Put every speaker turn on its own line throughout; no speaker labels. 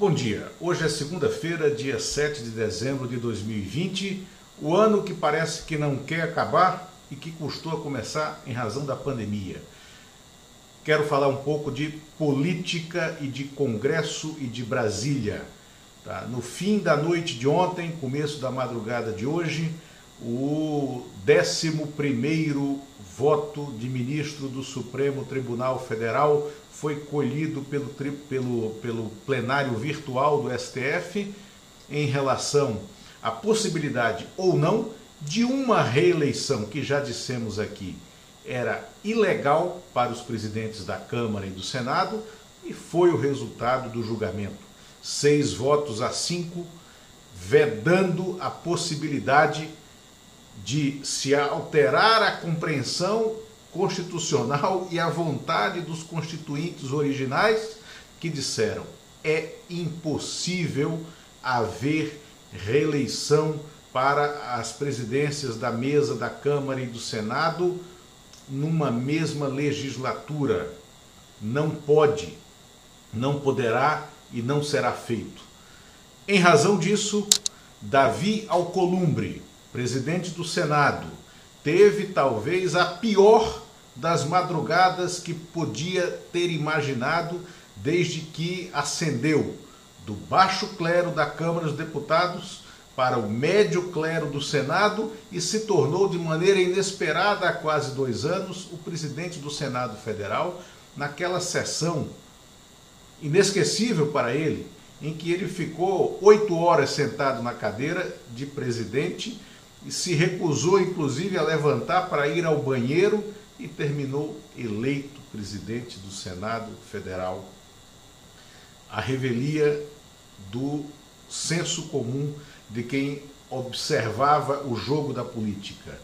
Bom dia. Hoje é segunda-feira, dia 7 de dezembro de 2020, o ano que parece que não quer acabar e que custou a começar em razão da pandemia. Quero falar um pouco de política e de Congresso e de Brasília. Tá? No fim da noite de ontem, começo da madrugada de hoje, o 11 voto de ministro do Supremo Tribunal Federal foi colhido pelo, pelo, pelo plenário virtual do STF em relação à possibilidade ou não de uma reeleição que já dissemos aqui era ilegal para os presidentes da Câmara e do Senado e foi o resultado do julgamento. Seis votos a cinco, vedando a possibilidade de se alterar a compreensão constitucional e a vontade dos constituintes originais que disseram é impossível haver reeleição para as presidências da mesa da Câmara e do Senado numa mesma legislatura. Não pode, não poderá e não será feito. Em razão disso, Davi Alcolumbre, presidente do Senado, teve talvez a pior das madrugadas que podia ter imaginado desde que ascendeu do baixo clero da Câmara dos Deputados para o médio clero do Senado e se tornou de maneira inesperada há quase dois anos o presidente do Senado Federal naquela sessão inesquecível para ele, em que ele ficou oito horas sentado na cadeira de presidente e se recusou, inclusive, a levantar para ir ao banheiro e terminou eleito presidente do Senado Federal. A revelia do senso comum de quem observava o jogo da política,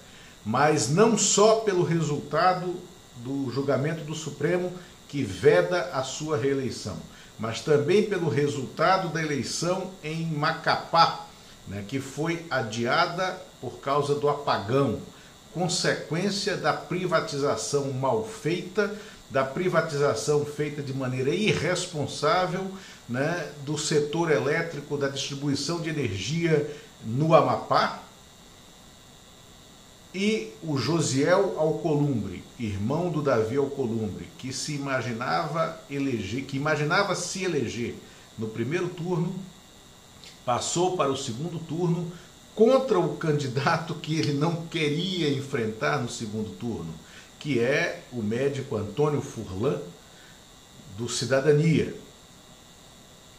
mas não só pelo resultado do julgamento do Supremo que veda a sua reeleição, mas também pelo resultado da eleição em Macapá, né, que foi adiada por causa do apagão, consequência da privatização mal feita, da privatização feita de maneira irresponsável né, do setor elétrico, da distribuição de energia no Amapá. E o Josiel Alcolumbre, irmão do Davi Alcolumbre, que se imaginava eleger, que imaginava se eleger no primeiro turno, passou para o segundo turno contra o candidato que ele não queria enfrentar no segundo turno, que é o médico Antônio Furlan, do Cidadania.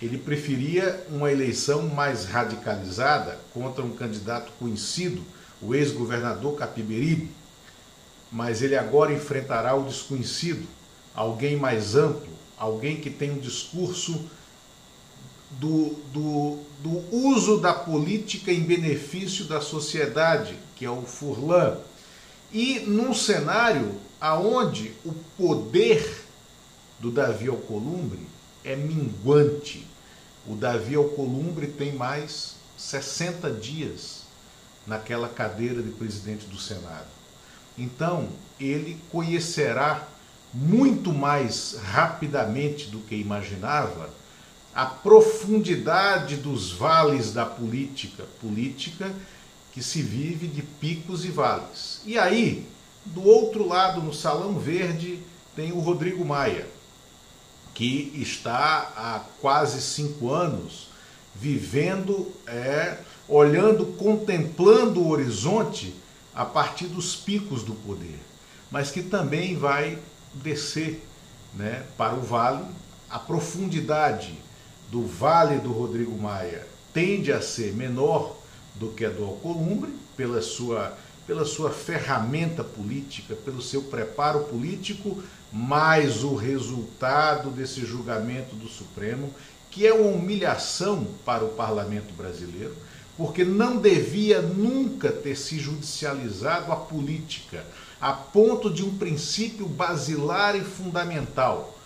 Ele preferia uma eleição mais radicalizada contra um candidato conhecido, o ex-governador Capiberibe, mas ele agora enfrentará o desconhecido, alguém mais amplo, alguém que tem um discurso do, do, do uso da política em benefício da sociedade, que é o Furlan, e num cenário aonde o poder do Davi Alcolumbre é minguante. O Davi Alcolumbre tem mais 60 dias naquela cadeira de presidente do Senado. Então, ele conhecerá muito mais rapidamente do que imaginava a profundidade dos vales da política, política que se vive de picos e vales. E aí, do outro lado, no Salão Verde, tem o Rodrigo Maia, que está há quase cinco anos vivendo, é, olhando, contemplando o horizonte a partir dos picos do poder, mas que também vai descer né, para o vale, a profundidade do Vale do Rodrigo Maia tende a ser menor do que a do Alcolumbre, pela sua, pela sua ferramenta política, pelo seu preparo político, mais o resultado desse julgamento do Supremo, que é uma humilhação para o parlamento brasileiro, porque não devia nunca ter se judicializado a política, a ponto de um princípio basilar e fundamental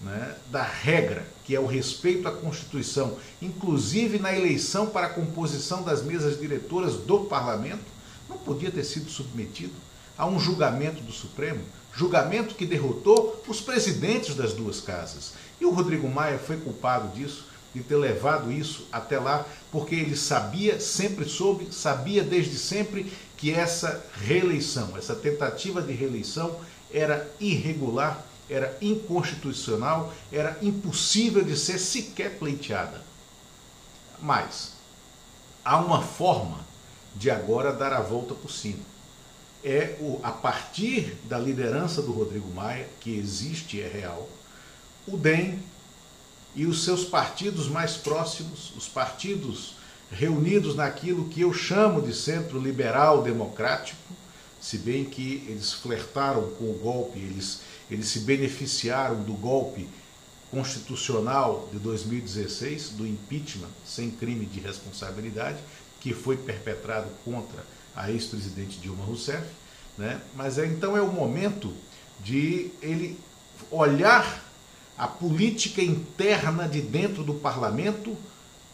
né, da regra, que é o respeito à Constituição, inclusive na eleição para a composição das mesas diretoras do parlamento, não podia ter sido submetido a um julgamento do Supremo, julgamento que derrotou os presidentes das duas casas. E o Rodrigo Maia foi culpado disso de ter levado isso até lá, porque ele sabia, sempre soube, sabia desde sempre que essa reeleição, essa tentativa de reeleição era irregular, era inconstitucional, era impossível de ser sequer pleiteada. Mas há uma forma de agora dar a volta por cima. É o, a partir da liderança do Rodrigo Maia, que existe, é real, o DEM e os seus partidos mais próximos, os partidos reunidos naquilo que eu chamo de centro liberal democrático, se bem que eles flertaram com o golpe, eles, eles se beneficiaram do golpe constitucional de 2016, do impeachment sem crime de responsabilidade, que foi perpetrado contra a ex-presidente Dilma Rousseff, né? mas é, então é o momento de ele olhar a política interna de dentro do parlamento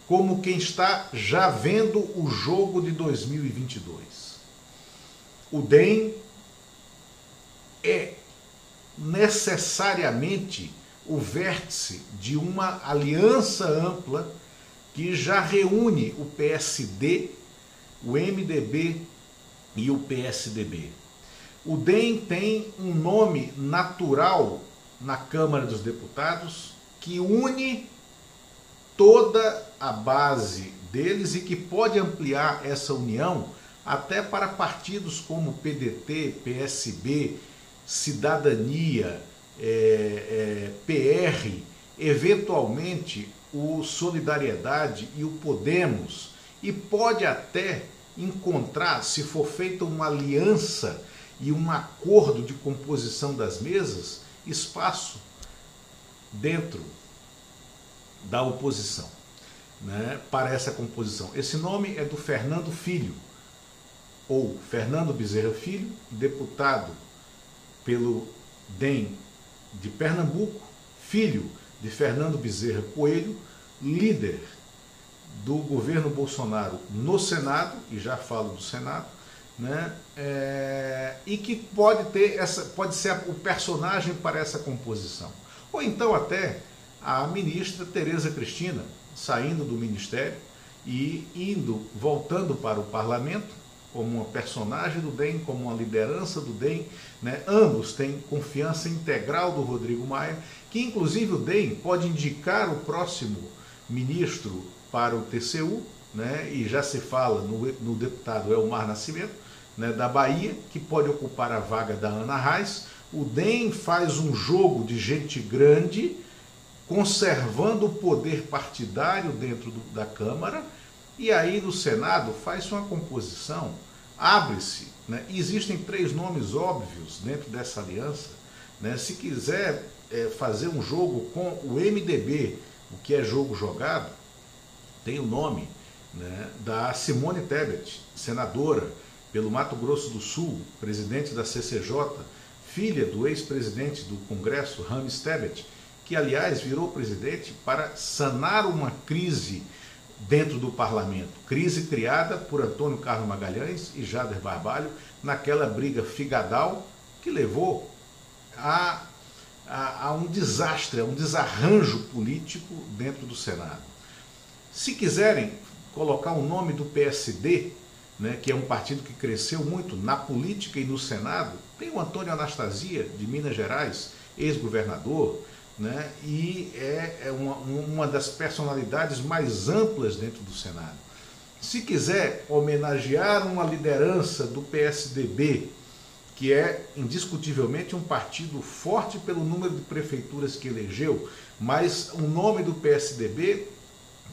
como quem está já vendo o jogo de 2022. O DEM é necessariamente o vértice de uma aliança ampla que já reúne o PSD, o MDB e o PSDB. O DEM tem um nome natural na Câmara dos Deputados que une toda a base deles e que pode ampliar essa união até para partidos como PDT, PSB, Cidadania, é, é, PR, eventualmente o Solidariedade e o Podemos, e pode até encontrar, se for feita uma aliança e um acordo de composição das mesas, espaço dentro da oposição né, para essa composição. Esse nome é do Fernando Filho, ou Fernando Bezerra Filho, deputado pelo DEM de Pernambuco, filho de Fernando Bezerra Coelho, líder do governo Bolsonaro no Senado, e já falo do Senado, né? É, e que pode ter essa, pode ser o personagem para essa composição. Ou então até a ministra Tereza Cristina, saindo do ministério e indo, voltando para o parlamento, como uma personagem do DEM, como uma liderança do DEM. Né? Ambos têm confiança integral do Rodrigo Maia, que inclusive o DEM pode indicar o próximo ministro para o TCU, né? e já se fala no, no deputado Elmar Nascimento, né, da Bahia, que pode ocupar a vaga da Ana Reis. O DEM faz um jogo de gente grande, conservando o poder partidário dentro do, da Câmara, e aí no Senado faz uma composição, abre-se. Né? Existem três nomes óbvios dentro dessa aliança. Né? Se quiser é, fazer um jogo com o MDB, o que é jogo jogado, tem o nome né, da Simone Tebet, senadora pelo Mato Grosso do Sul, presidente da CCJ, filha do ex-presidente do Congresso, Rames Tebet, que aliás virou presidente para sanar uma crise dentro do parlamento. Crise criada por Antônio Carlos Magalhães e Jader Barbalho naquela briga figadal que levou a, a, a um desastre, a um desarranjo político dentro do Senado. Se quiserem colocar o nome do PSD, né, que é um partido que cresceu muito na política e no Senado, tem o Antônio Anastasia, de Minas Gerais, ex-governador, né, e é, é uma, uma das personalidades mais amplas dentro do Senado. Se quiser homenagear uma liderança do PSDB, que é indiscutivelmente um partido forte pelo número de prefeituras que elegeu, mas o nome do PSDB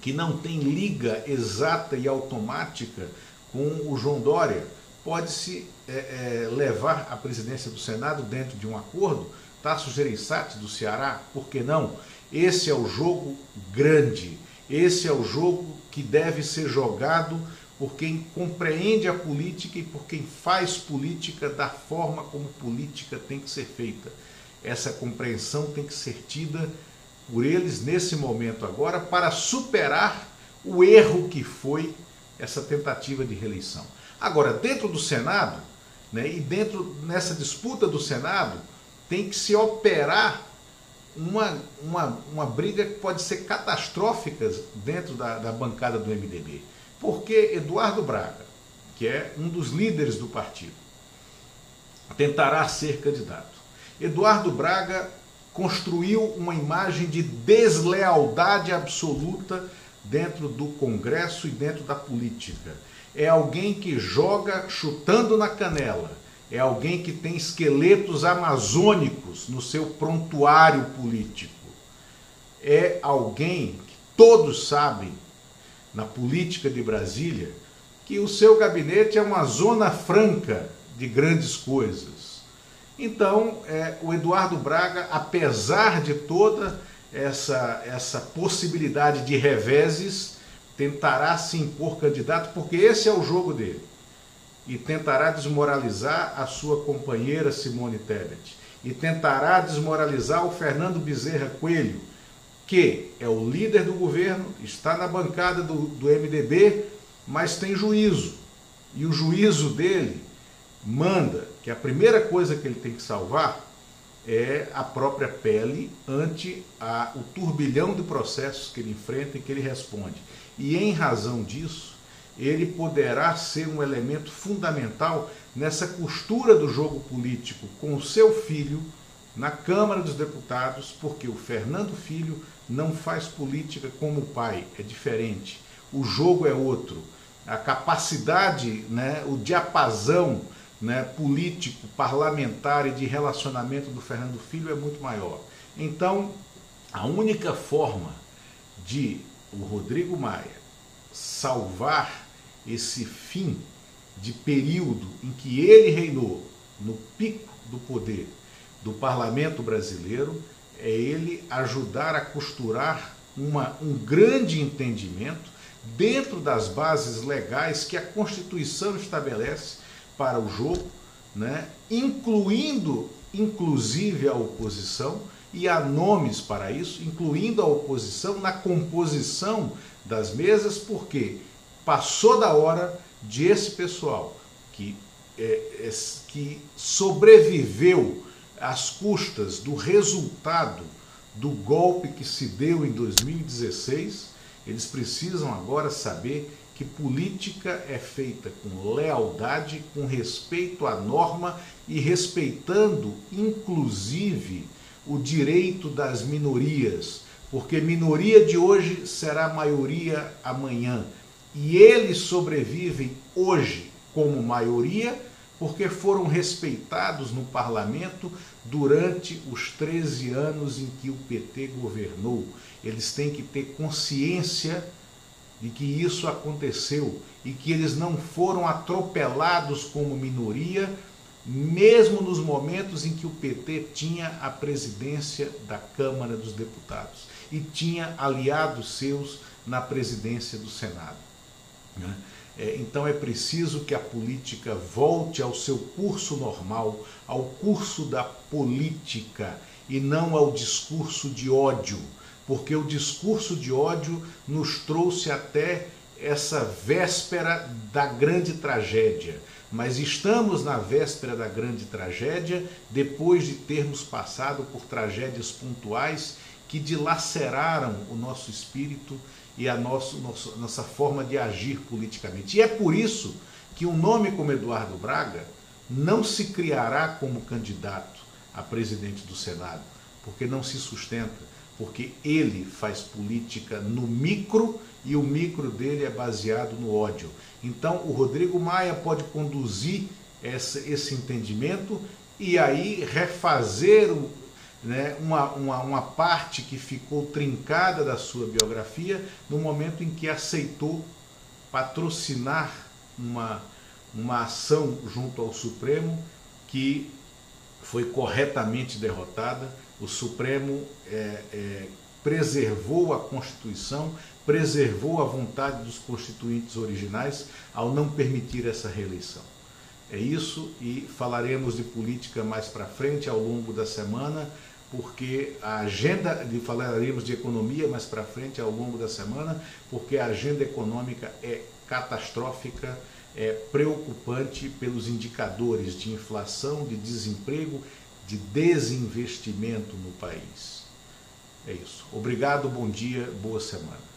que não tem liga exata e automática com o João Dória, pode-se é, é, levar a presidência do Senado dentro de um acordo Tasso Gereissati do Ceará, por que não? Esse é o jogo grande, esse é o jogo que deve ser jogado por quem compreende a política e por quem faz política da forma como política tem que ser feita. Essa compreensão tem que ser tida por eles nesse momento agora para superar o erro que foi essa tentativa de reeleição. Agora, dentro do Senado, né, e dentro nessa disputa do Senado, tem que se operar uma, uma, uma briga que pode ser catastrófica dentro da, da bancada do MDB. Porque Eduardo Braga, que é um dos líderes do partido, tentará ser candidato. Eduardo Braga construiu uma imagem de deslealdade absoluta dentro do Congresso e dentro da política. É alguém que joga chutando na canela. É alguém que tem esqueletos amazônicos no seu prontuário político. É alguém que todos sabem, na política de Brasília, que o seu gabinete é uma zona franca de grandes coisas. Então, é, o Eduardo Braga, apesar de toda essa, essa possibilidade de reveses, tentará se impor candidato, porque esse é o jogo dele. E tentará desmoralizar a sua companheira Simone Tebet. E tentará desmoralizar o Fernando Bezerra Coelho, que é o líder do governo, está na bancada do, do MDB, mas tem juízo. E o juízo dele manda que a primeira coisa que ele tem que salvar é a própria pele ante a, o turbilhão de processos que ele enfrenta e que ele responde. E em razão disso, ele poderá ser um elemento fundamental nessa costura do jogo político com o seu filho na Câmara dos Deputados, porque o Fernando Filho não faz política como o pai, é diferente. O jogo é outro. A capacidade, né, o diapasão né, político, parlamentar e de relacionamento do Fernando Filho é muito maior. Então, a única forma de o Rodrigo Maia salvar esse fim de período em que ele reinou no pico do poder do parlamento brasileiro é ele ajudar a costurar uma, um grande entendimento dentro das bases legais que a Constituição estabelece para o jogo, né? incluindo inclusive a oposição, e há nomes para isso, incluindo a oposição na composição das mesas, porque passou da hora de esse pessoal que, é, é, que sobreviveu às custas do resultado do golpe que se deu em 2016, eles precisam agora saber que política é feita com lealdade, com respeito à norma e respeitando, inclusive, o direito das minorias, porque minoria de hoje será maioria amanhã. E eles sobrevivem hoje como maioria porque foram respeitados no parlamento durante os 13 anos em que o PT governou. Eles têm que ter consciência de que isso aconteceu e que eles não foram atropelados como minoria, mesmo nos momentos em que o PT tinha a presidência da Câmara dos Deputados e tinha aliados seus na presidência do Senado. Né? É, então é preciso que a política volte ao seu curso normal, ao curso da política e não ao discurso de ódio porque o discurso de ódio nos trouxe até essa véspera da grande tragédia. Mas estamos na véspera da grande tragédia depois de termos passado por tragédias pontuais que dilaceraram o nosso espírito e a nosso, nossa forma de agir politicamente. E é por isso que um nome como Eduardo Braga não se criará como candidato a presidente do Senado, porque não se sustenta porque ele faz política no micro e o micro dele é baseado no ódio. Então, o Rodrigo Maia pode conduzir essa, esse entendimento e aí refazer né, uma, uma, uma parte que ficou trincada da sua biografia no momento em que aceitou patrocinar uma, uma ação junto ao Supremo que foi corretamente derrotada. O Supremo é, é, preservou a Constituição, preservou a vontade dos constituintes originais ao não permitir essa reeleição. É isso e falaremos de política mais para frente ao longo da semana, porque a agenda, de, falaremos de economia mais para frente ao longo da semana, porque a agenda econômica é catastrófica, é preocupante pelos indicadores de inflação, de desemprego de desinvestimento no país. É isso. Obrigado, bom dia, boa semana.